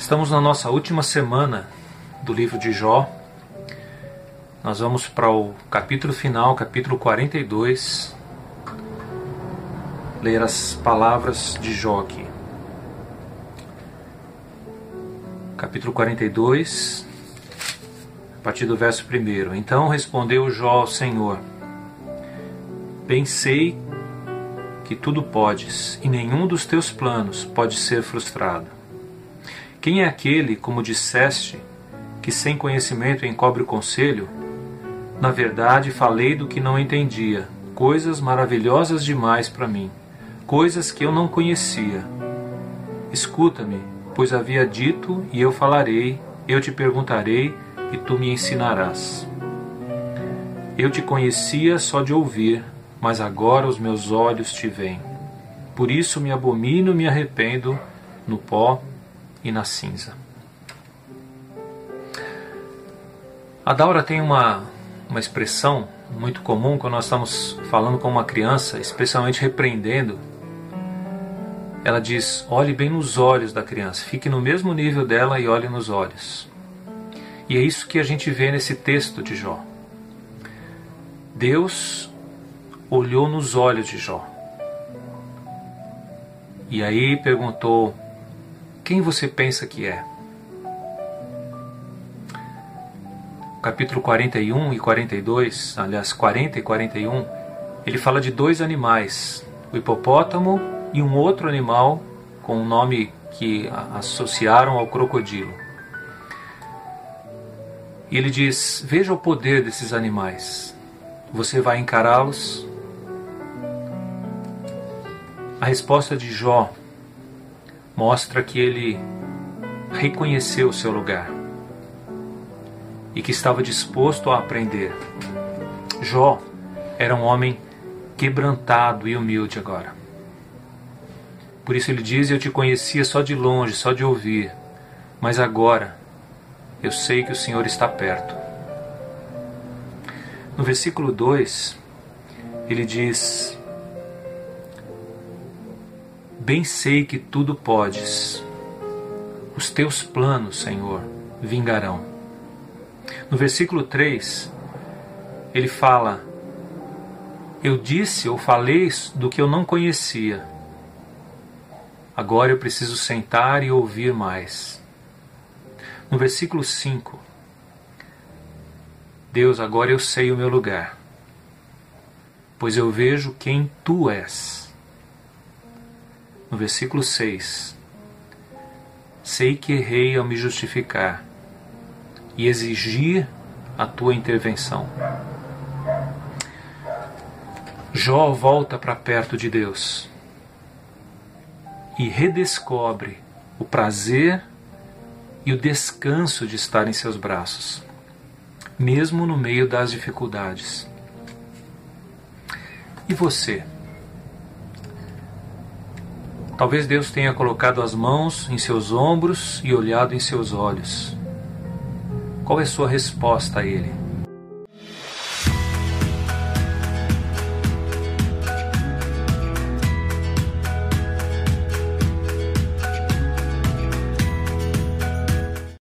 Estamos na nossa última semana do livro de Jó. Nós vamos para o capítulo final, capítulo 42. Ler as palavras de Jó aqui. Capítulo 42, a partir do verso 1. Então respondeu Jó ao Senhor: Bem sei que tudo podes, e nenhum dos teus planos pode ser frustrado. Quem é aquele, como disseste, que sem conhecimento encobre o conselho? Na verdade, falei do que não entendia, coisas maravilhosas demais para mim, coisas que eu não conhecia. Escuta-me, pois havia dito, e eu falarei, eu te perguntarei, e tu me ensinarás. Eu te conhecia só de ouvir, mas agora os meus olhos te veem. Por isso me abomino e me arrependo no pó e na cinza. A Daura tem uma, uma expressão muito comum quando nós estamos falando com uma criança, especialmente repreendendo. Ela diz: olhe bem nos olhos da criança, fique no mesmo nível dela e olhe nos olhos. E é isso que a gente vê nesse texto de Jó. Deus olhou nos olhos de Jó. E aí perguntou: quem você pensa que é? Capítulo 41 e 42, aliás, 40 e 41, ele fala de dois animais, o hipopótamo e um outro animal com um nome que associaram ao crocodilo. E ele diz: Veja o poder desses animais. Você vai encará-los? A resposta de Jó mostra que ele reconheceu o seu lugar e que estava disposto a aprender. Jó era um homem quebrantado e humilde agora. Por isso ele diz: Eu te conhecia só de longe, só de ouvir, mas agora eu sei que o Senhor está perto. No versículo 2, ele diz: Bem sei que tudo podes. Os teus planos, Senhor, vingarão. No versículo 3, ele fala: Eu disse ou falei do que eu não conhecia. Agora eu preciso sentar e ouvir mais. No versículo 5, Deus, agora eu sei o meu lugar, pois eu vejo quem tu és no versículo 6. Sei que errei ao me justificar e exigir a tua intervenção. Jó volta para perto de Deus e redescobre o prazer e o descanso de estar em seus braços, mesmo no meio das dificuldades. E você? Talvez Deus tenha colocado as mãos em seus ombros e olhado em seus olhos. Qual é sua resposta a Ele?